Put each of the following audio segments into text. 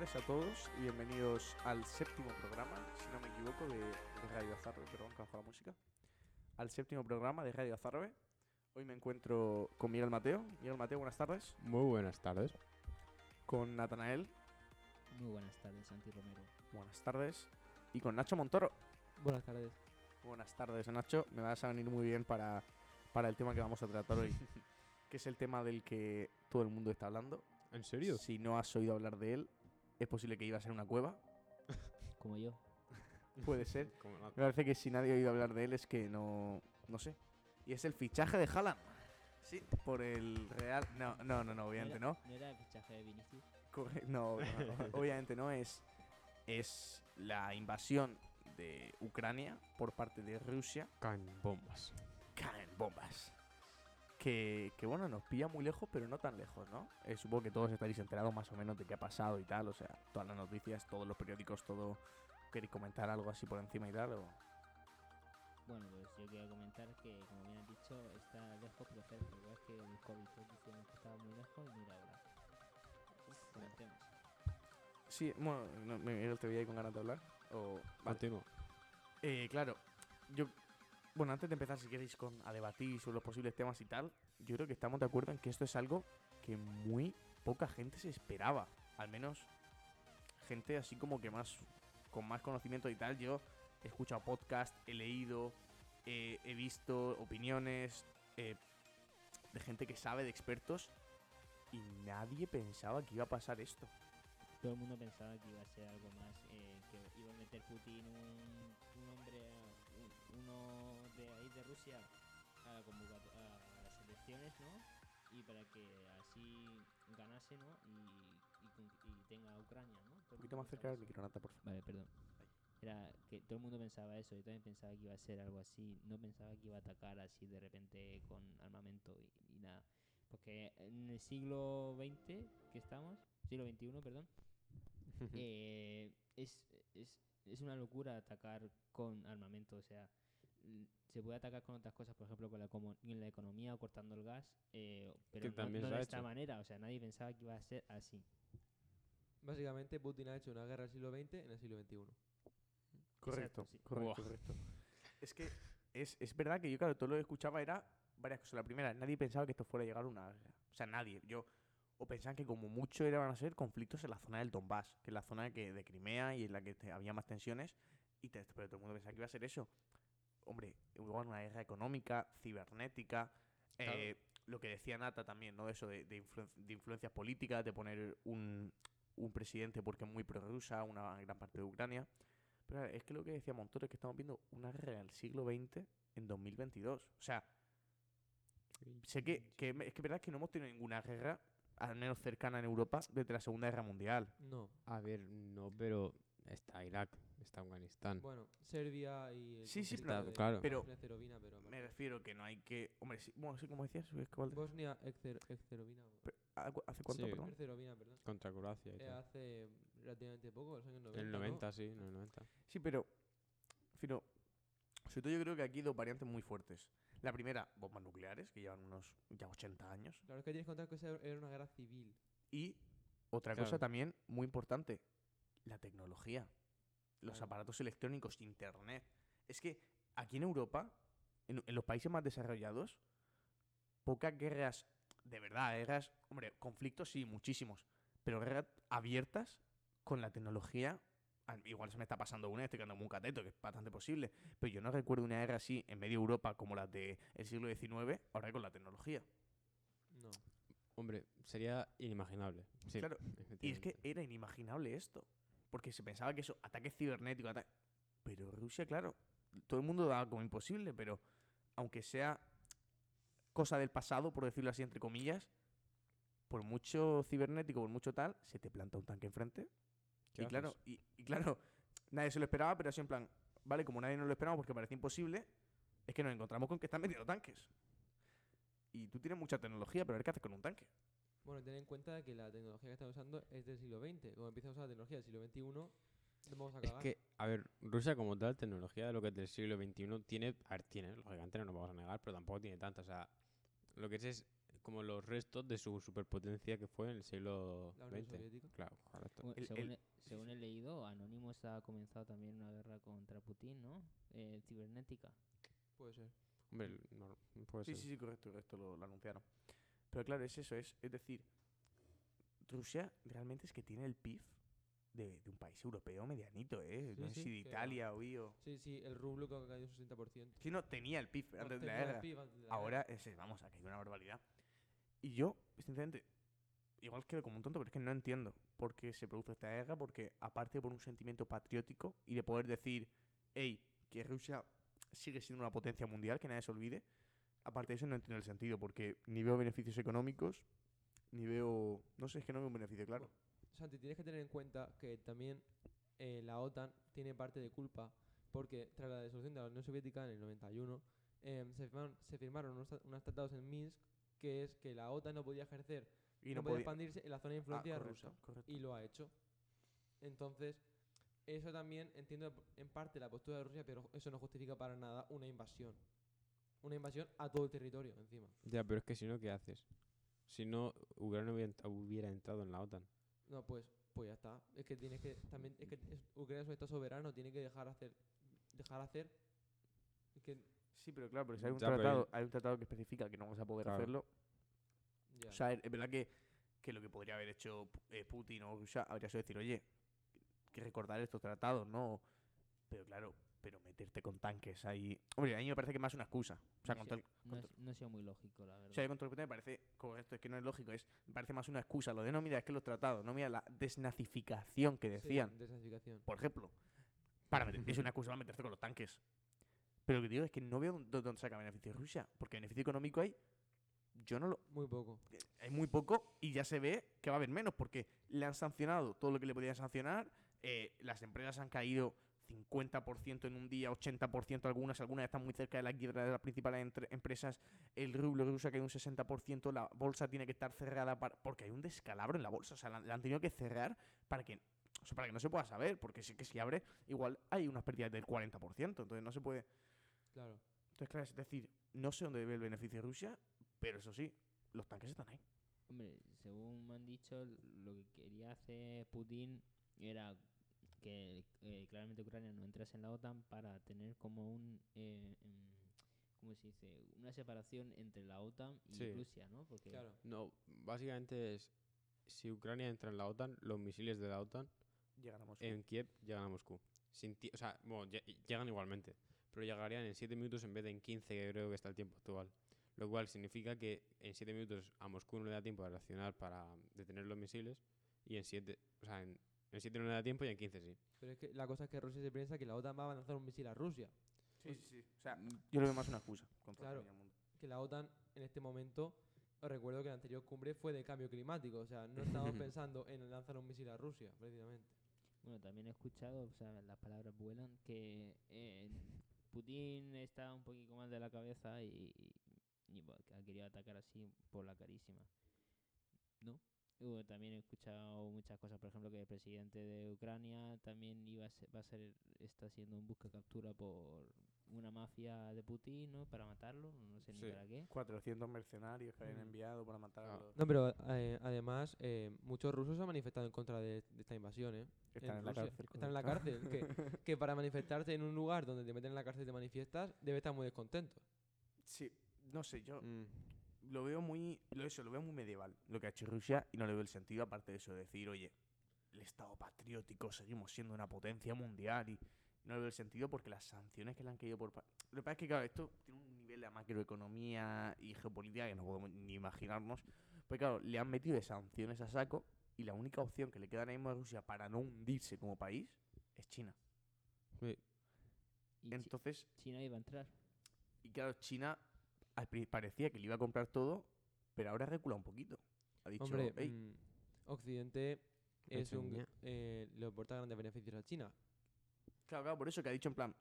tardes a todos y bienvenidos al séptimo programa, si no me equivoco, de, de Radio Azarbe. Perdón, que bajo la música. Al séptimo programa de Radio Azarbe. Hoy me encuentro con Miguel Mateo. Miguel Mateo, buenas tardes. Muy buenas tardes. Con Natanael, Muy buenas tardes, Santi Romero. buenas tardes. Y con Nacho Montoro. Buenas tardes. Buenas tardes, Nacho. Me vas a venir muy bien para, para el tema que vamos a tratar hoy, que es el tema del que todo el mundo está hablando. ¿En serio? Si no has oído hablar de él, es posible que iba a ser una cueva. Como yo. Puede ser. Me parece que si nadie ha oído hablar de él es que no. No sé. Y es el fichaje de Haaland. Sí, por el Real. No, no, no, no obviamente era- no. ¿No era el fichaje de Vinicius? Corre- No, no, no, obviamente no. Es, es la invasión de Ucrania por parte de Rusia. Caen bombas. Caen bombas. Que, que bueno, nos pilla muy lejos, pero no tan lejos, ¿no? Eh, supongo que todos estaréis enterados más o menos de qué ha pasado y tal. O sea, todas las noticias, todos los periódicos, todo. ¿Queréis comentar algo así por encima y tal? O... Bueno, pues yo quería comentar que, como bien has dicho, está lejos pero cerca. Igual que el COVID, decíamos que estaba muy lejos y mira ahora. Comentemos. Sí, bueno, no, Miguel, te veía ahí con ganas de hablar. O... Vale. Eh, claro, yo. Bueno, antes de empezar, si queréis con, a debatir sobre los posibles temas y tal, yo creo que estamos de acuerdo en que esto es algo que muy poca gente se esperaba. Al menos gente así como que más. con más conocimiento y tal. Yo he escuchado podcast, he leído, eh, he visto opiniones eh, de gente que sabe, de expertos, y nadie pensaba que iba a pasar esto. Todo el mundo pensaba que iba a ser algo más, eh, que iba a meter Putin un, hombre, un- uno de ahí de Rusia a, la a las elecciones, ¿no? Y para que así ganase, ¿no? Y, y y tenga Ucrania, ¿no? Un poquito más cerca del eso. micro, Nata, por favor. Vale, perdón. Era que todo el mundo pensaba eso, yo también pensaba que iba a ser algo así, no pensaba que iba a atacar así de repente con armamento y, y nada. Porque en el siglo XX que estamos, siglo XXI, perdón, eh, es, es, es una locura atacar con armamento, o sea, se puede atacar con otras cosas, por ejemplo, con la, como- en la economía o cortando el gas, eh, pero Que no, también no se de ha esta hecho. manera, o sea, nadie pensaba que iba a ser así. Básicamente, Putin ha hecho una guerra del siglo XX en el siglo XXI. Correcto, Exacto, sí. correcto, correcto. Es que es, es verdad que yo, claro, todo lo que escuchaba era varias cosas. La primera, nadie pensaba que esto fuera a llegar a una guerra. O sea, nadie. Yo, o pensaban que como mucho eran a ser conflictos en la zona del Donbass, que es la zona que, de Crimea y en la que te- había más tensiones. Y te- pero todo el mundo pensaba que iba a ser eso. Hombre, igual una guerra económica, cibernética. eh, lo que decía Nata también, ¿no? Eso de, de, influen- de influencias políticas, de poner un, un presidente porque es muy prorrusa, una gran parte de Ucrania. Pero es que lo que decía Montoro es que estamos viendo una guerra del siglo XX en 2022. O sea, sé que, que es que verdad que no hemos tenido ninguna guerra, al menos cercana en Europa, desde la Segunda Guerra Mundial. No. A ver, no, pero está Irak, está Afganistán. Bueno, Serbia y. el Sí, sí, conflicto pero- de claro. pero-. Me refiero que no hay que... Hombre, sí, bueno, sí, como decías, es que- pero, ¿hace ¿hace cuánto, Sí. perdón? Herzegovina, perdón. Contra Croacia Eh, hace relativamente poco, los años 90. En el ¿no? 90, sí, en el 90. Sí, pero... Fino, sobre todo yo creo que aquí hay dos variantes muy fuertes. La primera, bombas nucleares, que llevan unos ya 80 años. Claro, es que tienes que contar que esa era una guerra civil. Y otra Claro. cosa también muy importante, la tecnología. Los aparatos electrónicos, internet. Es que aquí en Europa, en, en los países más desarrollados, pocas guerras, de verdad, guerras, hombre, conflictos sí, muchísimos, pero guerras abiertas con la tecnología. al- Igual se me está pasando una, estoy quedando muy cateto, que es bastante posible, pero yo no recuerdo una guerra así en medio Europa como las del siglo XIX, ahora con la tecnología. No. Hombre, sería inimaginable. Sí, Claro, Y es que era inimaginable esto. Porque se pensaba que eso, ataque cibernético, ataque... Pero Rusia, claro, todo el mundo daba como imposible, pero aunque sea cosa del pasado, por decirlo así, entre comillas, por mucho cibernético, por mucho tal, se te planta un tanque enfrente. ¿Qué Y claro, y, y claro, nadie se lo esperaba, pero así en plan, vale, como nadie nos lo esperaba porque parecía imposible, es que nos encontramos con que están metiendo tanques. Y tú tienes mucha tecnología, pero a ver qué haces con un tanque. Bueno, ten en cuenta que la tecnología que estamos usando es del siglo XX. Como empieza a usar la tecnología del siglo XXI, vamos a Es cagar. que, a ver, Rusia como tal, tecnología de lo que es del siglo XXI, tiene, a ver, tiene, lógicamente no nos vamos a negar, pero tampoco tiene tanta. O sea, lo que es es como los restos de su superpotencia que fue en el siglo XX. Claro, correcto. Bueno, El- según, el- he, según he leído, Anonymous ha comenzado también una guerra contra Putin, ¿no? Eh, cibernética. Puede ser. Hombre, no, puede Sí, ser. sí, sí, correcto, correcto, lo, lo anunciaron. Pero claro, es eso, es, es decir, Rusia realmente es que tiene el PIB de, de un país europeo medianito, ¿eh? Sí, no sé sí, si de que Italia o yo. Sí, sí, el rublo que ha caído un 60%. Si no, tenía el PIB antes de la Tenía el guerra. PIB antes de la Ahora, guerra. ese, vamos, ha caído una barbaridad. Y yo, sinceramente, igual quedo como un tonto, pero es que no entiendo por qué se produce esta guerra, porque aparte por un sentimiento patriótico y de poder decir, hey, que Rusia sigue siendo una potencia mundial, que nadie se olvide, aparte de eso no entiendo el sentido, porque ni veo beneficios económicos, ni veo, no sé, es que no veo un beneficio claro. Santi, tienes que tener en cuenta que también eh, la OTAN tiene parte de culpa porque tras la disolución de la Unión Soviética en el 91 em, se firmaron, se firmaron unos, tra- unos tratados en Minsk que es que la OTAN no podía ejercer, Y no, no podía podía... expandirse en la zona de Ah, influencia correcto, rusa correcto. y lo ha hecho. Entonces, eso también entiendo en parte la postura de Rusia, pero eso no justifica para nada una invasión. Una invasión a todo el territorio encima. Ya, pero es que si no, ¿qué haces? Si no, Ucrania hubiera, ent- hubiera entrado en la OTAN. No, pues, pues ya está. Es que tienes que también es que es- Ucrania es un estado soberano, tiene que dejar hacer, dejar hacer. Es que Sí, pero claro, porque si hay un, Ya, pero el- tratado, hay un tratado que especifica que no vas a poder Claro. hacerlo, ya. O sea, es es verdad que, que lo que podría haber hecho eh, Putin o Rusia habría sido decir, oye, que recordar estos tratados, ¿no? Pero claro, pero meterte con tanques ahí. Hombre, a mí me parece que más una excusa. O sea, no, el- sido- no, si- no ha sido muy lógico, la verdad. o sea, con todo el respeto me parece correcto, es que no es lógico, es, me parece más una excusa. Lo de no, mira, es que los tratados, no, mira, la desnazificación que Sí, decían, desnazificación. por ejemplo, para meter- es una excusa para meterse con los tanques. Pero lo que digo es que no veo dónde, dónde saca beneficio Rusia, porque beneficio económico hay, yo no lo, Muy poco. hay muy poco y ya se ve que va a haber menos porque le han sancionado todo lo que le podían sancionar. eh, las empresas han caído 50% en un día, 80% algunas, algunas están muy cerca de la quiebra de las principales entre- empresas. El rublo ruso ha caído un 60%, la bolsa tiene que estar cerrada para, porque hay un descalabro en la bolsa. O sea, la, la han tenido que cerrar para que, o sea, para que no se pueda saber, porque sí que si abre, igual hay unas pérdidas del 40%, entonces no se puede. Claro. Entonces, claro, es decir, no sé dónde ve el beneficio Rusia, pero eso sí, los tanques están ahí. Hombre, según me han dicho, lo que quería hacer Putin era que eh, claramente Ucrania no entrase en la OTAN para tener como un, eh, em, ¿cómo se dice? Una separación entre la OTAN y Sí. Rusia, ¿no? Porque Claro. No, básicamente es, si Ucrania entra en la OTAN, los misiles de la OTAN Llegan a Moscú. en Kiev llegan a Moscú. Sin o sea, bueno, lle- llegan igualmente, pero llegarían en 7 minutos en vez de en 15, que creo que está el tiempo actual. Lo cual significa que en 7 minutos a Moscú no le da tiempo de reaccionar para detener los misiles y en 7, o sea, en, en 7 no le da tiempo y en 15 sí. Pero es que la cosa es que Rusia se piensa que la OTAN va a lanzar un misil a Rusia. Sí, sí, sí. O sea, yo lo veo más una excusa contra Claro. todo el mundo. Que la OTAN en este momento, os recuerdo que la anterior cumbre fue de cambio climático. O sea, no estamos pensando en lanzar un misil a Rusia, precisamente. Bueno, también he escuchado, o sea, las palabras vuelan, que eh, Putin está un poquito mal de la cabeza y, y ha querido atacar así por la carísima. ¿No? Bueno, también he escuchado muchas cosas, por ejemplo, que el presidente de Ucrania también iba a ser, va a ser, está siendo un busca captura por una mafia de Putin, ¿no? Para matarlo, no sé ni para qué. 400 mercenarios que habían Mm. enviado para matar a Ah. No, pero eh, además, eh, muchos rusos se han manifestado en contra de, de esta invasión, ¿eh? Están en la cárcel. Están en la correcto. cárcel. que, que para manifestarte en un lugar donde te meten en la cárcel y te manifiestas, debe estar muy descontento. Sí, no sé, yo Mm, lo veo muy... Lo, eso, lo veo muy medieval, lo que ha hecho Rusia, y no le veo el sentido, aparte de eso, de decir, oye, el Estado patriótico, seguimos siendo una potencia mundial, y no le veo el sentido porque las sanciones que le han caído por... Lo que pasa es que, claro, esto tiene un nivel de macroeconomía y geopolítica que no podemos ni imaginarnos. Pues claro, le han metido de sanciones a saco, y la única opción que le queda ahora mismo a Rusia para no hundirse como país es China. sí, Y Chi- Entonces, China iba a entrar. Y claro, China al parecía que le iba a comprar todo, pero ahora recula un poquito. Ha dicho, Hombre, "Ey, mm, Occidente es un, eh, le aporta grandes beneficios a China. claro, claro, por eso que ha dicho en plan,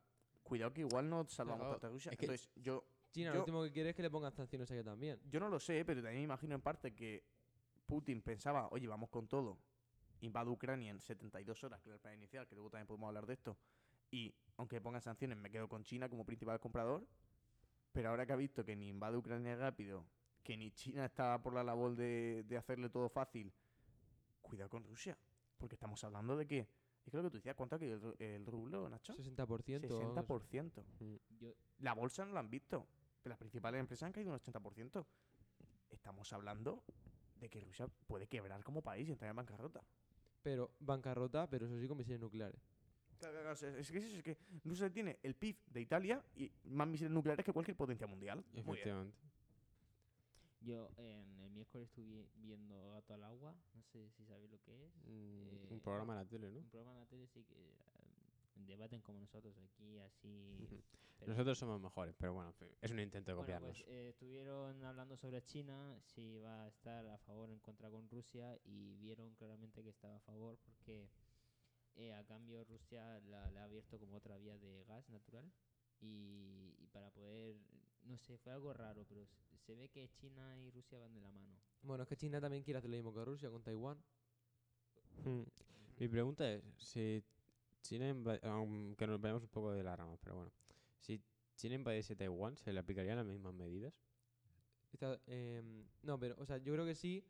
cuidado que igual no salvamos Claro, a Rusia. es que- Entonces, yo, China Yo- lo último que quiere es que le pongan sanciones a ella también. yo no lo sé, pero también me imagino en parte que Putin pensaba, oye, vamos con todo, invado Ucrania en 72 horas, que era el plan inicial, que luego también podemos hablar de esto, y aunque pongan sanciones, me quedo con China como principal comprador, pero ahora que ha visto que ni invade Ucrania rápido, que ni China está por la labor de, de hacerle todo fácil, cuidado con Rusia. Porque estamos hablando de que. Es que lo que tú decías, ¿cuánto ha caído el, ru- el rublo, Nacho? 60%. o algo así. 60%. Yo, La bolsa no lo han visto. Pero las principales empresas han caído un 80%. Estamos hablando de que Rusia puede quebrar como país y entrar en bancarrota. Pero bancarrota, pero eso sí con misiles nucleares. Es, que, es, es que Rusia tiene el PIB de Italia y más misiles nucleares que cualquier potencia mundial. Efectivamente. yo en el miércoles estuve viendo Gato al Agua, no sé si sabéis lo que es. Mm, Eh, un programa de la tele, ¿no? Un programa en la tele sí que eh, debaten como nosotros aquí, así. Nosotros somos mejores, pero bueno, en es un intento de Bueno, copiarnos. pues eh, estuvieron hablando sobre China, si va a estar a favor o en contra con Rusia y vieron claramente que estaba a favor porque eh, a cambio Rusia la, le ha abierto como otra vía de gas natural y, y para poder, no sé, fue algo raro, pero se ve que China y Rusia van de la mano. Bueno, es que China también quiere hacer lo mismo que Rusia con Taiwán. Mm. Mi pregunta es, si China aunque nos vayamos un poco de la rama, pero bueno, si China invadiese Taiwán, ¿se le aplicarían las mismas medidas? Está- em, no, pero, o sea, yo creo que sí,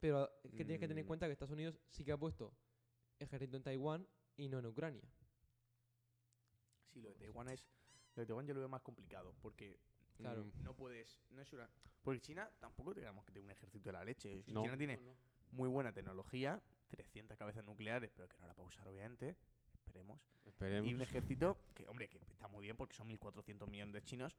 pero es que tienes que tener en Mm. cuenta que Estados Unidos sí que ha puesto ejército en Taiwán y no en Ucrania. Sí, lo de Taiwán es. Lo de Taiwán yo lo veo más complicado. Porque Claro. Mm, no puedes. No es una. Porque China tampoco digamos que tiene un ejército de la leche. no. China tiene muy buena tecnología, 300 cabezas nucleares, pero que no la va a usar, obviamente. Esperemos. Esperemos. Y un ejército que, hombre, que está muy bien porque son 1.400 millones de chinos,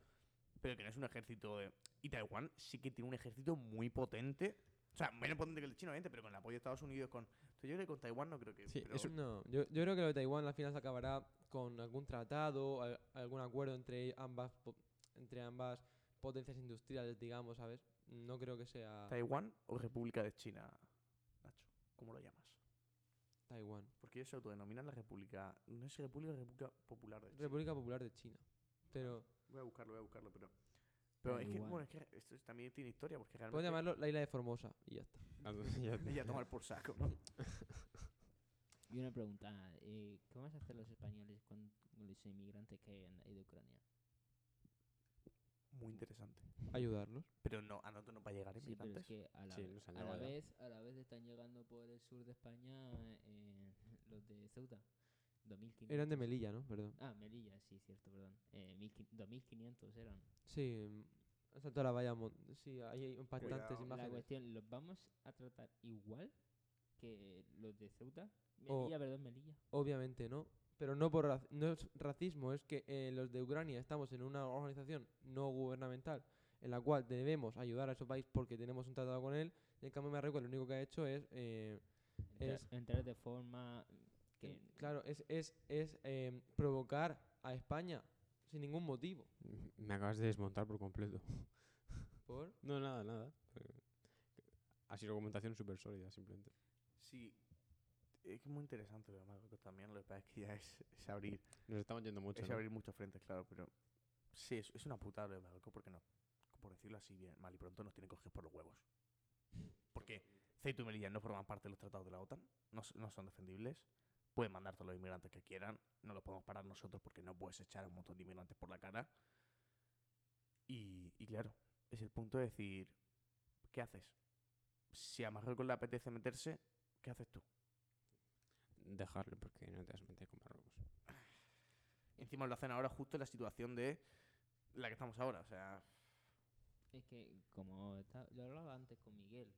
pero que no es un ejército de... Y Taiwán sí que tiene un ejército muy potente. O sea, menos potente que el de China, obviamente, pero con el apoyo de Estados Unidos, con... Yo creo que con Taiwán no creo que... Sí, pero- No, yo, yo creo que lo de Taiwán al final se acabará con algún tratado, al- algún acuerdo entre ambas, po- entre ambas potencias industriales, digamos, ¿sabes? No creo que sea ¿Taiwán o República de China, Nacho? ¿Cómo lo llamas? Taiwán. Porque ellos se autodenominan la República... No es República, República Popular de China. República Popular de China. Pero Voy a buscarlo, voy a buscarlo, pero... Pero es que, bueno, es que esto es- también tiene historia, porque realmente... pueden llamarlo la isla de Formosa y ya está. Ah, ya- Ella tomar por saco, ¿no? Y una pregunta, eh, ¿qué van a hacer los españoles con los inmigrantes que hayan ido de Ucrania? Muy interesante. Ayudarlos. Pero no, a nosotros no va a llegar Sí, pero inmigrantes. es que a la, Sí, han a la ya. vez, a la vez están llegando por el sur de España eh, los de Ceuta. 2500. Eran de Melilla, ¿no? Perdón. Ah, Melilla, sí, cierto, perdón. Eh, 1500 2500 eran. Sí, mm, o sea, toda la valla. Sí, hay impactantes Cuidado. La imágenes. cuestión, ¿los vamos a tratar igual que los de Ceuta? O- Melilla, perdón, Melilla. Obviamente no. Pero no por rac- no es racismo, es que eh, los de Ucrania estamos en una organización no gubernamental en la cual debemos ayudar a ese país porque tenemos un tratado con él. Y en cambio Marruecos lo único que ha hecho es, eh, es- entrar de forma que claro, es, es, es em, provocar a España sin ningún motivo. Me acabas de desmontar por completo. ¿Por? No, nada, nada. Ha sido argumentación súper sólida, simplemente. Sí, es que es muy interesante Marruecos también. Lo que pasa es que ya es, es abrir, Nos estamos yendo mucho. es ¿no? abrir muchos frentes, claro, pero sí, es, es una putada lo de Marruecos porque no, por decirlo así bien, mal y pronto nos tienen cogidos por los huevos. Porque Ceuta y Melilla no forman parte de los tratados de la OTAN, no, no son defendibles, pueden mandar todos los inmigrantes que quieran, no los podemos parar nosotros porque no puedes echar a un montón de inmigrantes por la cara. Y, y claro, es el punto de decir, ¿qué haces? Si a Marruecos le apetece meterse, ¿qué haces tú? Dejarlo porque no te vas a meter con Marruecos. Encima lo hacen ahora justo en la situación de la que estamos ahora. O sea, Es que, como está- lo hablaba antes con Miguel,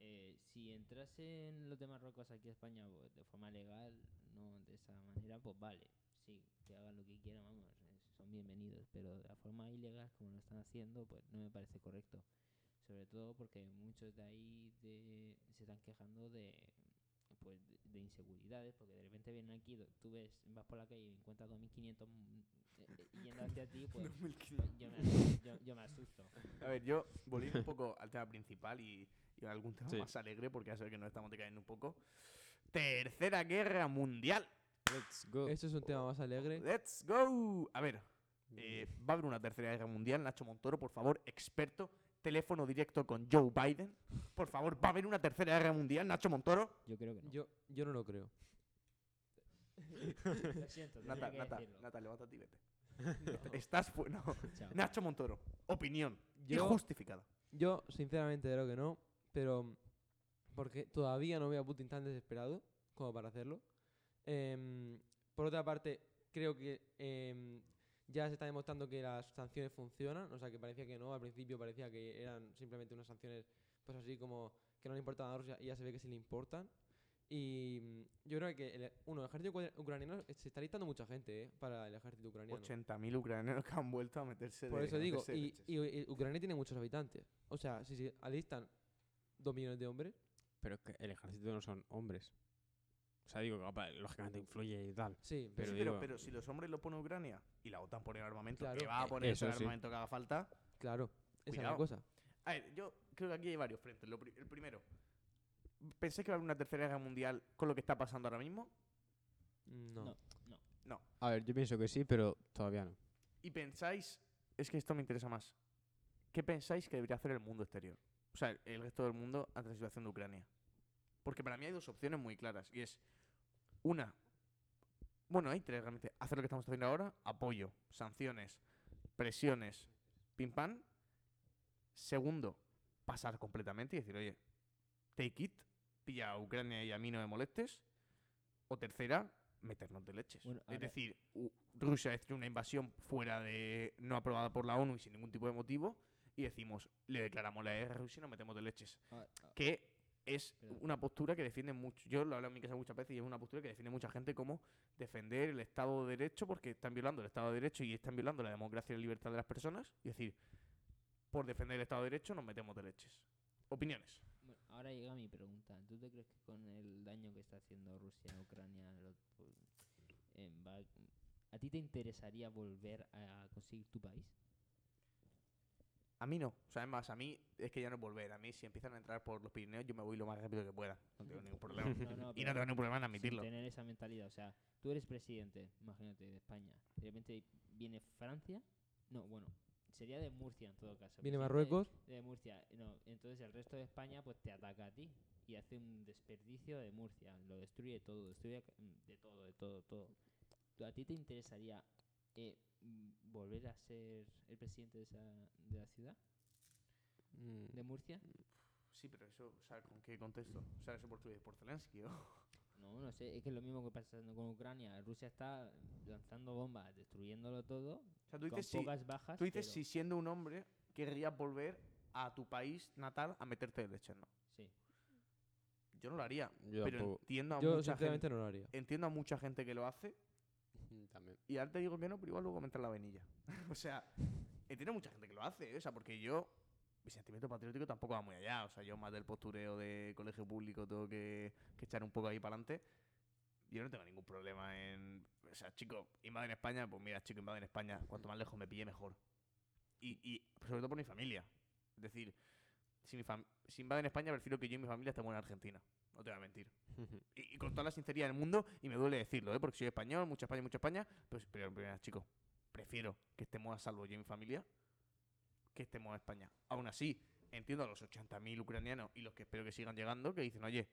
eh, si entrasen los de Marruecos aquí a España de forma legal, no de esa manera, pues vale, sí, que hagan lo que quieran, vamos, son bienvenidos, pero de la forma ilegal, como lo están haciendo, pues no me parece correcto. Sobre todo porque muchos de ahí de, se están quejando de pues de, de inseguridades, porque de repente vienen aquí, tú ves, vas por la calle y encuentras 2.500 mm, eh, eh, yendo hacia ti, pues yo me, yo, yo me asusto. a ver, yo volviendo un poco al tema principal y, y a algún tema Sí. más alegre, porque ya sé que nos estamos decayendo un poco. Tercera Guerra Mundial. Let's go. Esto es un tema más alegre. ¡Let's go! A ver, eh, va a haber una Tercera Guerra Mundial. Nacho Montoro, por favor, experto. Teléfono directo con Joe Biden. Por favor, ¿va a haber una Tercera Guerra Mundial, Nacho Montoro? Yo creo que no. Yo, yo no lo creo. Lo siento, Nata, que Nata. Nata, levántate y vete. Estás no. Chao. Nacho Montoro, opinión Yo- injustificada. Yo, sinceramente, creo que no, pero porque todavía no veo a Putin tan desesperado como para hacerlo. Em, por otra parte, creo que em, ya se está demostrando que las sanciones funcionan, o sea, que parecía que no, al principio parecía que eran simplemente unas sanciones, pues así como que no le importaban a Rusia y ya se ve que sí le importan. Y mm, yo creo que, el, uno, el ejército ucra- ucraniano se está listando mucha gente, ¿eh? Para el ejército ucraniano. 80.000 ucranianos que han vuelto a meterse Por de- eso digo, y, y- y Ucrania tiene muchos habitantes. O sea, si se alistan dos millones de hombres, Pero es que el ejército no son hombres. O sea, digo, que, lógicamente influye y tal. sí, pero pero, digo- pero si los hombres lo pone Ucrania y la OTAN pone armamento, Claro, que va a poner eso el sí. armamento que haga falta. claro, esa es la cosa. A ver, yo creo que aquí hay varios frentes. Lo pri- el primero, ¿pensáis que va a haber una tercera guerra mundial con lo que está pasando ahora mismo? No. No, no. A ver, yo pienso que sí, pero todavía no. ¿Y pensáis, es que esto me interesa más, ¿qué pensáis que debería hacer el mundo exterior? O sea, el, el resto del mundo ante la situación de Ucrania. Porque para mí hay dos opciones muy claras. Y es, una, bueno, hay tres realmente. Hacer lo que estamos haciendo ahora, apoyo, sanciones, presiones, pim pam. Segundo, pasar completamente y decir, oye, take it, pilla a Ucrania y a mí no me molestes. O tercera, meternos de leches. Bueno, es decir, Rusia hecho una invasión fuera de. no aprobada por la ONU y sin ningún tipo de motivo. Y decimos, le declaramos la guerra a Rusia y nos metemos de leches. Ah, ah, Que es una postura que defiende mucho. Yo lo he hablado en mi casa muchas veces y es una postura que defiende mucha gente como defender el Estado de Derecho porque están violando el Estado de Derecho y están violando la democracia y la libertad de las personas. Y decir, por defender el Estado de Derecho nos metemos de leches. Opiniones. bueno, ahora llega mi pregunta. ¿Tú te crees que con el daño que está haciendo Rusia a Ucrania, lo- va- ¿a ti te interesaría volver a conseguir tu país? A mí no. O sea, es más, a mí es que ya no es volver. A mí, si empiezan a entrar por los Pirineos, yo me voy lo más rápido que pueda. No tengo ningún problema. No, no, y no tengo ningún problema en sin admitirlo. tener esa mentalidad. O sea, tú eres presidente, imagínate, de España. De repente viene Francia. No, bueno, sería de Murcia en todo caso. Viene Marruecos, De Murcia, no. Entonces el resto de España pues te ataca a ti y hace un desperdicio de Murcia. Lo destruye todo, destruye de todo, de todo, todo. ¿Tú- ¿A ti te interesaría eh, volver a ser el presidente de, esa, de la ciudad, Mm, de Murcia? Sí, pero eso, o sea, ¿con qué contexto? O sea, eso por, por Zelensky, ¿o? No, no sé, es que es lo mismo que pasa con Ucrania. Rusia está lanzando bombas, destruyéndolo todo, O sea, tú con dices, si, bajas. tú dices pero- si siendo un hombre querrías volver a tu país natal a meterte de leche, ¿no? Sí. Yo no lo haría. yo pero tampoco. entiendo a yo mucha sinceramente gente. no lo haría. Entiendo a mucha gente que lo hace. Y ahora te digo que no, pero igual luego me entra la vainilla. o sea, entiendo mucha gente que lo hace, ¿eh? o sea, porque yo, mi sentimiento patriótico tampoco va muy allá. O sea, yo más del postureo de colegio público tengo que, que echar un poco ahí para adelante. Yo no tengo ningún problema en. O sea, chico, invaden España, pues mira, chico, invaden España. Cuanto más lejos me pille, mejor. Y, y sobre todo por mi familia. Es decir, si, mi si invaden España, prefiero que yo y mi familia estemos en Argentina. No te voy a mentir. Y, y con toda la sinceridad del mundo, y me duele decirlo, ¿eh? porque soy español, mucha España, mucha España, pues, pero, pero, chicos, prefiero que estemos a salvo yo y mi familia que estemos en España. Aún así, entiendo a los 80.000 ucranianos y los que espero que sigan llegando, que dicen, oye,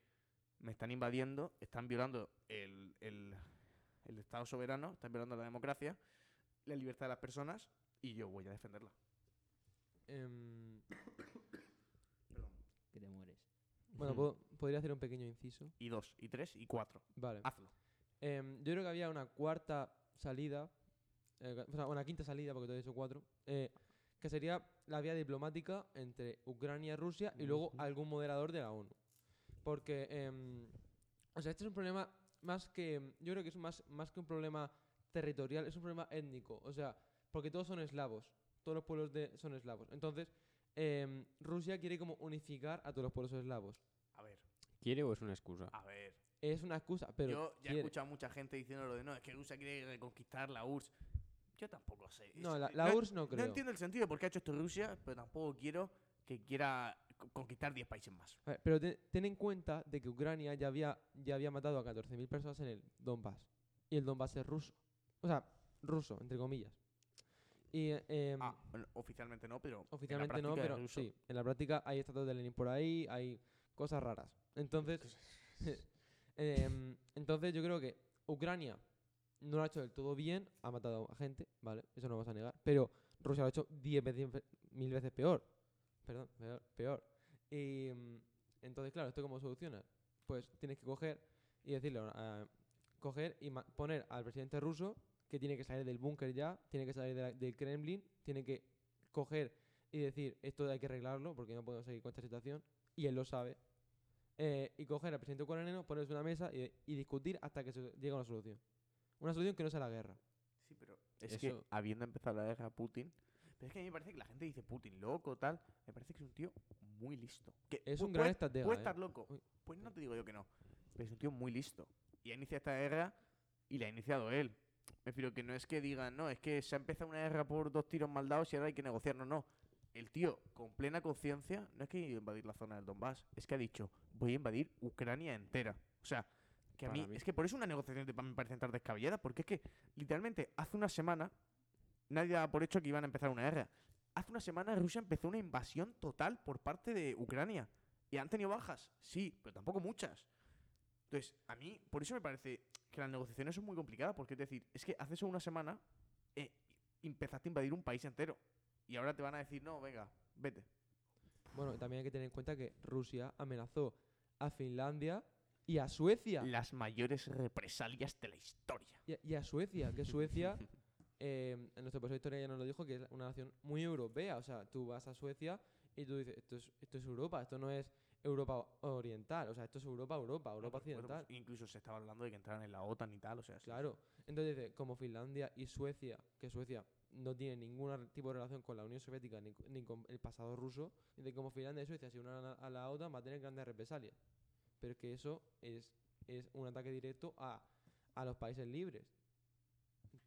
me están invadiendo, están violando el, el, el Estado soberano, están violando la democracia, la libertad de las personas, y yo voy a defenderla. Mueres. Bueno, puedo- podría hacer un pequeño inciso. Y dos, y tres, y cuatro. Vale. Hazlo. Em, yo creo que había una cuarta salida, eh, o sea, una quinta salida, porque todavía son cuatro, eh, que sería la vía diplomática entre Ucrania Rusia y luego algún moderador de la ONU. Porque, em, o sea, este es un problema más que, yo creo que es más, más que un problema territorial, es un problema étnico. O sea, porque todos son eslavos, todos los pueblos de, son eslavos. Entonces, em, Rusia quiere como unificar a todos los pueblos eslavos. A ver, ¿Quiere o es una excusa? a ver. Es una excusa, pero yo ya he quiere. escuchado a mucha gente diciendo lo de no, es que Rusia quiere reconquistar la URSS. Yo tampoco sé. No, la, eh, la no- URSS no creo. No entiendo el sentido de por qué ha hecho esto Rusia, pero tampoco quiero que quiera co- conquistar 10 países más. A ver, pero te- ten en cuenta de que Ucrania ya había, ya había matado a 14.000 personas en el Donbass. Y el Donbass es ruso. O sea, ruso, entre comillas. Y eh, em, Ah, bueno, oficialmente no, pero. en la oficialmente no, pero sí. En la práctica hay estatuas de Lenin por ahí, hay cosas raras. Entonces, em, entonces yo creo que Ucrania no lo ha hecho del todo bien, ha matado a gente, ¿vale? Eso no lo vamos a negar. Pero Rusia lo ha hecho 10 veces, mil veces peor. Perdón, peor. peor. Y mm, entonces, claro, ¿esto cómo soluciona? Pues tienes que coger y decirle, coger y poner al presidente ruso que tiene que salir del búnker ya, tiene que salir de la- del Kremlin, tiene que coger y decir, esto hay que arreglarlo porque no podemos seguir con esta situación, y él lo sabe. Eh, y coger al presidente ucraniano, ponerse una mesa y, y discutir hasta que se llegue a una solución. Una solución que no sea la guerra. Sí, pero es que Eso- habiendo empezado la guerra Putin. Pero es que a mí me parece que la gente dice Putin loco, tal. Me parece que es un tío muy listo. Que Es un gran estratega. Puede ¿eh? estar loco. Uy. Pues no te digo yo que no. Pero es un tío muy listo. Y ha iniciado esta guerra y la ha iniciado él. Me refiero que no es que digan, no, es que se ha empezado una guerra por dos tiros mal dados y ahora hay que negociar. No, no. El tío, con plena conciencia, no es que iba a invadir la zona del Donbass, es que ha dicho, voy a invadir Ucrania entera. O sea, que a mí, mí. es que por eso una negociación de paz me parece tan descabellada, porque es que literalmente hace una semana nadie daba por hecho que iban a empezar una guerra. Hace una semana Rusia empezó una invasión total por parte de Ucrania. ¿Y han tenido bajas? Sí, pero tampoco muchas. Entonces, a mí, por eso me parece que las negociaciones son muy complicadas, porque es decir, es que hace solo una semana eh, empezaste a invadir un país entero. Y ahora te van a decir, no, venga, vete. Bueno, también hay que tener en cuenta que Rusia amenazó a Finlandia y a Suecia. Las mayores represalias de la historia. Y a, y a Suecia, que Suecia, eh, en nuestro profesor de historia ya nos lo dijo, que es una nación muy europea. O sea, tú vas a Suecia y tú dices, esto es, esto es Europa, esto no es Europa oriental. O sea, esto es Europa, Europa, Europa supuesto, occidental. pues, incluso se estaba hablando de que entraran en la OTAN y tal, o sea, sí. Claro. Entonces dice, como Finlandia y Suecia, que Suecia no tiene ningún tipo de relación con la Unión Soviética ni, ni con el pasado ruso, dice, como Finlandia y Suecia se unan a, la OTAN va a tener grandes represalias. Pero es que eso es, es un ataque directo a, a los países libres.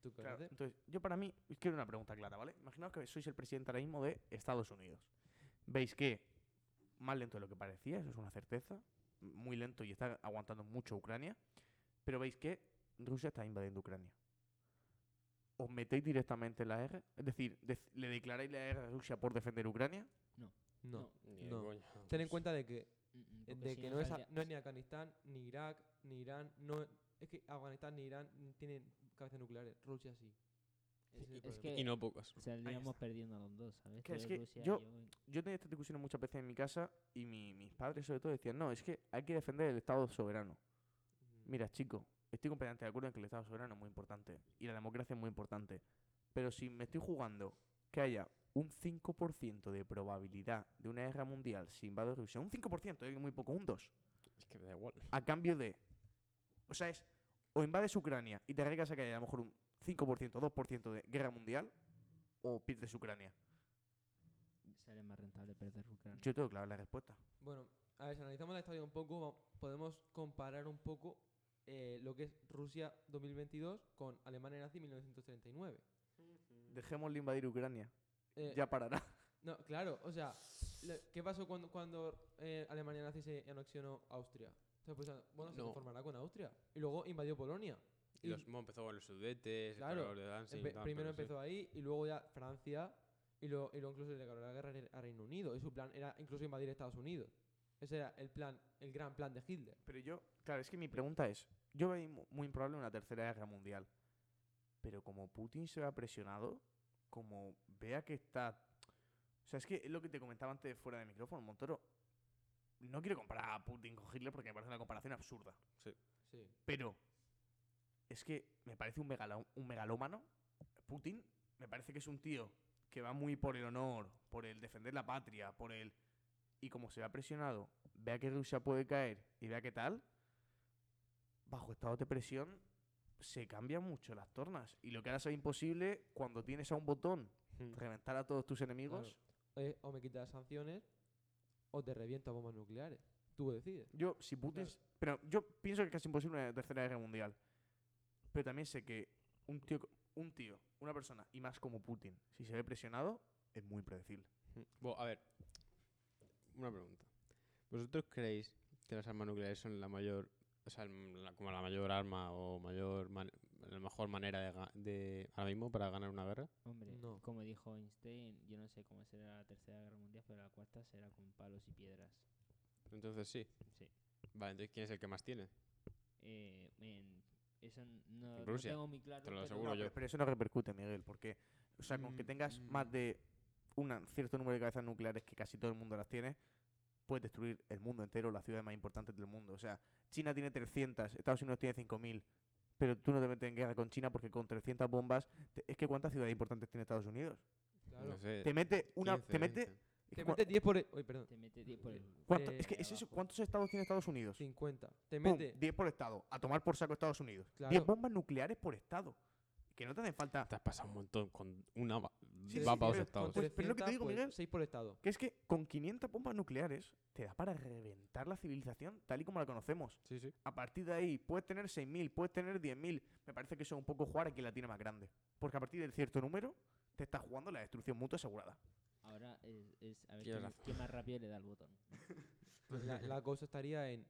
Entonces, yo para mí, quiero una pregunta clara, ¿vale? Imaginaos que sois el presidente ahora mismo de Estados Unidos. Veis que más lento de lo que parecía, eso es una certeza, muy lento y está aguantando mucho Ucrania, pero veis que Rusia está invadiendo Ucrania. ¿Os metéis directamente en la guerra? Es decir, dec- ¿le declaráis la guerra a Rusia por defender Ucrania? No. No. Ni No. coña, Ten en vamos. cuenta de que, Mm, mm, eh, de si que no, es, a- no es ni Afganistán, ni Irak, ni Irán. No, es que Afganistán ni Irán tienen cabezas nucleares. Rusia sí. Es que- Y no pocas. Saldríamos perdiendo a los dos, ¿sabes? Que Tú es eres que Rusia, yo- yo- Yo tenía estas discusiones muchas veces en mi casa y mi- mis padres sobre todo decían, no, es que hay que defender el Estado soberano. Mm. Mira, chico, estoy completamente de acuerdo en que el Estado soberano es muy importante y la democracia es muy importante. Pero si me estoy jugando que haya un 5% de probabilidad de una guerra mundial si invade Rusia, un 5%, es muy poco, un 2, Es que me da igual. a cambio de... O sea, es o invades Ucrania y te arriesgas a que haya a lo mejor un 5%, 2% de guerra mundial, o pierdes Ucrania. sale más rentable perder Ucrania. Yo tengo clara la respuesta. Bueno, a ver, si analizamos la historia un poco, podemos comparar un poco eh, lo que es Rusia 2022 con Alemania nazi 1939. Dejémosle invadir Ucrania. Eh, Ya parará. No, claro, o sea, ¿qué pasó cuando, cuando eh, Alemania nazi se anexionó Austria? Entonces, pues, bueno, se No. conformará con Austria. Y luego invadió Polonia. Y los, bueno, empezó con los sudetes, Claro, el calor de Danzig y Empe- tal, primero pero sí. empezó ahí y luego ya Francia y luego, y luego incluso le declaró la guerra a Re- a Reino Unido. Y su plan era incluso invadir Estados Unidos. Ese era el plan, el gran plan de Hitler. Pero yo, claro, es que mi pregunta es, yo veo mu- muy improbable una tercera guerra mundial. Pero como Putin se va presionado, como vea que está... O sea, es que es lo que te comentaba antes fuera de micrófono, Montoro. No quiero comparar a Putin con Hitler porque me parece una comparación absurda. Sí. Pero es que me parece un, megalo- un megalómano. Putin me parece que es un tío que va muy por el honor, por el defender la patria, por el... Y como se va presionado, vea que Rusia puede caer y vea qué tal, bajo estado de presión se cambian mucho las tornas. Y lo que ahora sea imposible, cuando tienes a un botón Mm. reventar a todos tus enemigos, Eh, o me quitas las sanciones o te reviento a bombas nucleares. Tú decides. Yo, si Putin. Claro. Pero yo pienso que es casi imposible una tercera guerra mundial. Pero también sé que un tío, un tío, una persona, y más como Putin, si se ve presionado, es muy predecible. Bueno, a ver, una pregunta. ¿Vosotros creéis que las armas nucleares son la mayor, o sea, la- como la mayor arma o mayor man- la mejor manera de, ga- de ahora mismo para ganar una guerra? Hombre, No. como dijo Einstein, yo no sé cómo será la tercera guerra mundial, pero la cuarta será con palos y piedras. Entonces sí. Sí. Vale, entonces ¿quién es el que más tiene? Eh, en- eso no, tengo muy claro. te lo pero- aseguro No, yo. pero- Pero eso no repercute, Miguel, porque, o sea, con que Mm, tengas más mm. de un cierto número de cabezas nucleares que casi todo el mundo las tiene, puedes destruir el mundo entero, las ciudades más importantes del mundo. O sea, China tiene 300, Estados Unidos tiene 5.000, pero tú no te metes en guerra con China porque con 300 bombas, te- es que ¿cuántas ciudades importantes tiene Estados Unidos? Claro. No sé. Te mete una, 15, te mete, 20. Es Te mete 10 por el... Uy, perdón. Te mete 10 por el. ¿cuánto- eh, es que es eso, ¿cuántos estados tiene Estados Unidos? 50. Te Pum, mete... 10 por estado, a tomar por saco Estados Unidos. 10 Claro. bombas nucleares por estado. Que no te hacen falta. Te has pasado un montón con una va, Sí, sí, para dos estados. Pues, pero es lo que te digo, Miguel. 6 por estado. Que es que con 500 bombas nucleares te da para reventar la civilización tal y como la conocemos. Sí, sí. A partir de ahí, puedes tener 6.000, puedes tener 10.000. Me parece que eso es un poco jugar a quien la tiene más grande. Porque a partir del cierto número, te estás jugando la destrucción mutua asegurada. Ahora es, es a ver quién, más rápido le da el botón. La, la cosa estaría en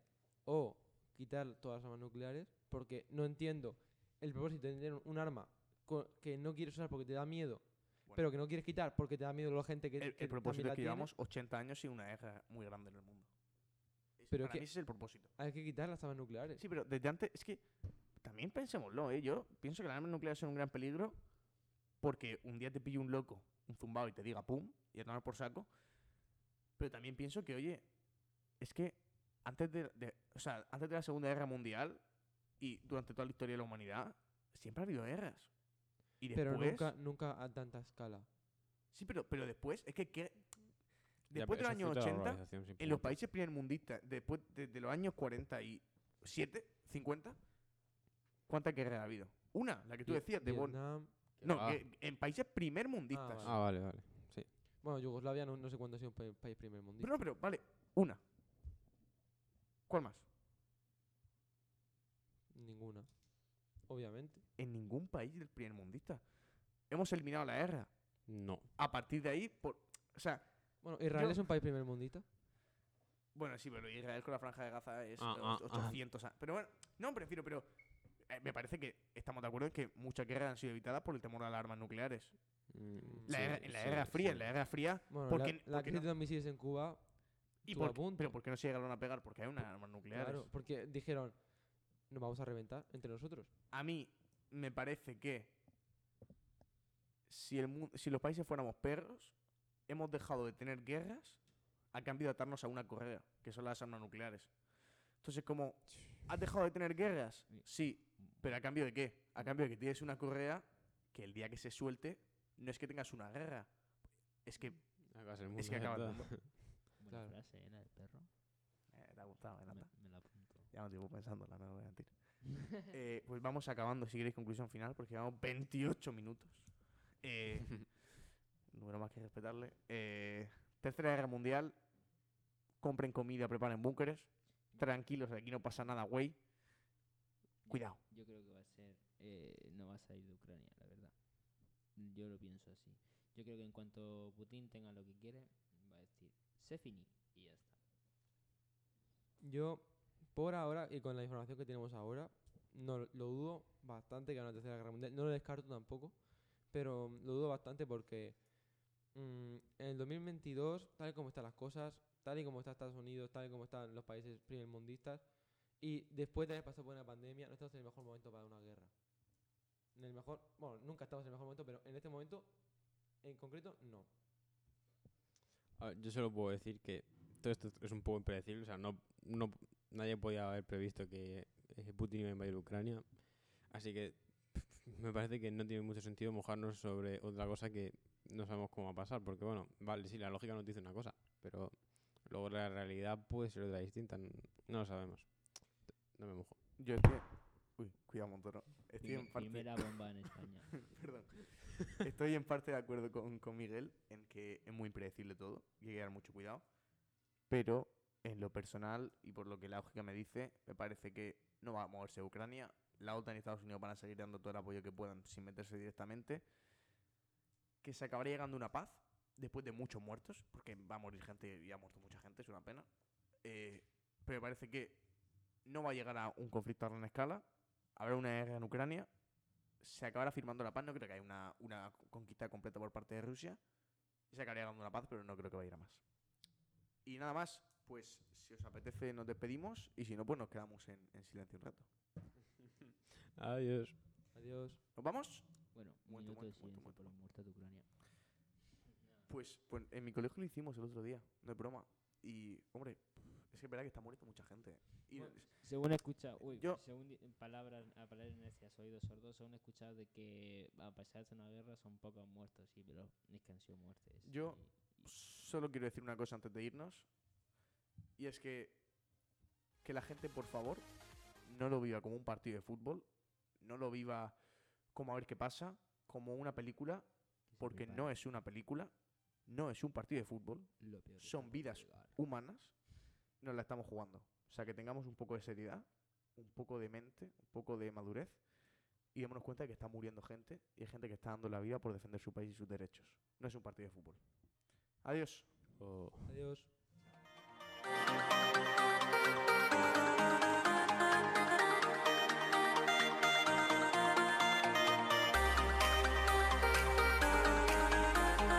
o quitar todas las armas nucleares, porque no entiendo el propósito de tener un arma que no quieres usar porque te da miedo, Bueno. pero que no quieres quitar porque te da miedo la gente que, El, que el propósito es que llevamos 80 años sin una guerra muy grande en el mundo. Pero para que- mí ese es el propósito. Hay que quitar las armas nucleares. Sí, pero desde antes, es que también pensémoslo, ¿eh? Yo pienso que las armas nucleares son un gran peligro porque un día te pille un loco, un zumbao y te diga pum, y a tomar por saco. Pero también pienso que, oye, es que antes de, de- o sea, antes de la Segunda Guerra Mundial y durante toda la historia de la humanidad, siempre ha habido guerras. Y después, pero nunca, nunca a tanta escala. Sí, pero, pero después, es que, que Ya, después fruto de la 80, globalización, en los países primermundistas, después de, de los años 47, 50, ¿cuántas guerras ha habido? Una, la que tú decías, de. Vietnam- No, va. que en países primermundistas. vale. Ah, vale, vale. Sí. Bueno, Yugoslavia no, no sé cuándo ha sido un pa- país primer mundo. Pero no, pero vale, una. ¿Cuál más? Ninguna. Obviamente. En ningún país del primermundista. Hemos eliminado la guerra. No. A partir de ahí, por, o sea, Bueno, Israel Yo- es un país primer mundista. bueno, sí, pero Israel con la franja de Gaza es Ah, eh, ah, och- ah. 800 años. Pero bueno, no, prefiero, pero eh, me parece que estamos de acuerdo en que muchas guerras han sido evitadas por el temor a las armas nucleares. Mm, La sí, guerra- en la sí, Guerra Fría, sí. en la Guerra Fría. Bueno, ¿Por la, crisis no? de los misiles en Cuba, ¿Y Estuvo a por, punto. pero ¿por qué no se llegaron a pegar? Porque hay unas armas nucleares. claro, porque dijeron, nos vamos a reventar entre nosotros. A mí me parece que si, el, si los países fuéramos perros, hemos dejado de tener guerras a cambio de atarnos a una correa, que son las armas nucleares. Entonces, como has dejado de tener guerras, sí, pero a cambio de qué? A cambio de que tienes una correa que el día que se suelte no es que tengas una guerra, es que Acabas el Es que mundo, acaba el mundo. Buena Claro. frase, ¿eh? La del perro. eh, te ha gustado, me Me, la apunto. Ya me llevo pensándola, no lo voy a mentir. Eh, pues vamos acabando, si queréis, conclusión final, porque llevamos 28 minutos. Eh, número más que respetarle. Eh, tercera Guerra Mundial. Compren comida, preparen búnkeres. Tranquilos, aquí no pasa nada, güey. Cuidado. Yo creo que va a ser. eh, no va a salir de Ucrania, la verdad. Yo lo pienso así. Yo creo que en cuanto Putin tenga lo que quiere, va a decir, se finí y ya está. Yo, por ahora, y con la información que tenemos ahora, no lo dudo bastante que haya una tercera guerra mundial. No lo descarto tampoco, pero lo dudo bastante porque mm, en el 2022, tal y como están las cosas, tal y como está Estados Unidos, tal y como están los países primermundistas, y después de haber pasado por una pandemia, no estamos en el mejor momento para una guerra. En el mejor, bueno, nunca estamos en el mejor momento, pero en este momento, en concreto, no. Yo solo puedo decir que todo esto es un poco impredecible. O sea, no, no, nadie podía haber previsto que eh, Putin iba a invadir Ucrania. Así que me parece que no tiene mucho sentido mojarnos sobre otra cosa que no sabemos cómo va a pasar. Porque, bueno, vale, sí, la lógica nos dice una cosa, pero luego la realidad puede ser otra distinta. No lo sabemos. No me mojo. Yo estoy. Uy, cuidado, Montoro. Estoy en parte. Primera bomba en España. Perdón. Estoy en parte de acuerdo con, con Miguel en que es muy impredecible todo y hay que dar mucho cuidado. Pero en lo personal y por lo que la lógica me dice, me parece que no va a moverse Ucrania. La OTAN y Estados Unidos van a seguir dando todo el apoyo que puedan sin meterse directamente. Que se acabaría llegando a una paz después de muchos muertos, porque va a morir gente y ha muerto mucha gente, es una pena. Eh, pero me parece que no va a llegar a un conflicto a gran escala. Habrá una guerra en Ucrania se acabará firmando la paz. No creo que haya una, una conquista completa por parte de Rusia. Y se acabaría dando una paz, pero no creo que vaya a ir a más. Y nada más, pues si os apetece nos despedimos y si no, pues nos quedamos en, en silencio un rato. Adiós. Adiós. ¿Nos vamos? Bueno, un Muerto, minuto de muerto, muerto, silencio por los muertos de Ucrania. Pues, pues en mi colegio lo hicimos el otro día, no es broma. Y, hombre, es que es verdad que está muriendo mucha gente. Y Bueno, Según he escuchado, uy, Yo- según en palabras, a palabras necias, oídos sordos, según he escuchado de que a pesar de una guerra son pocos muertos, sí, pero ni que han sido muertes. Yo- y- y- solo quiero decir una cosa antes de irnos. Y es que, que la gente, por favor, no lo viva como un partido de fútbol. No lo viva como a ver qué pasa, como una película, porque no es una película, no es un partido de fútbol. Lo peor que son vidas. Humanas, nos la estamos jugando. O sea, que tengamos un poco de seriedad, un poco de mente, un poco de madurez y démonos cuenta de que está muriendo gente y hay gente que está dando la vida por defender su país y sus derechos. No es un partido de fútbol. Adiós. O- Adiós.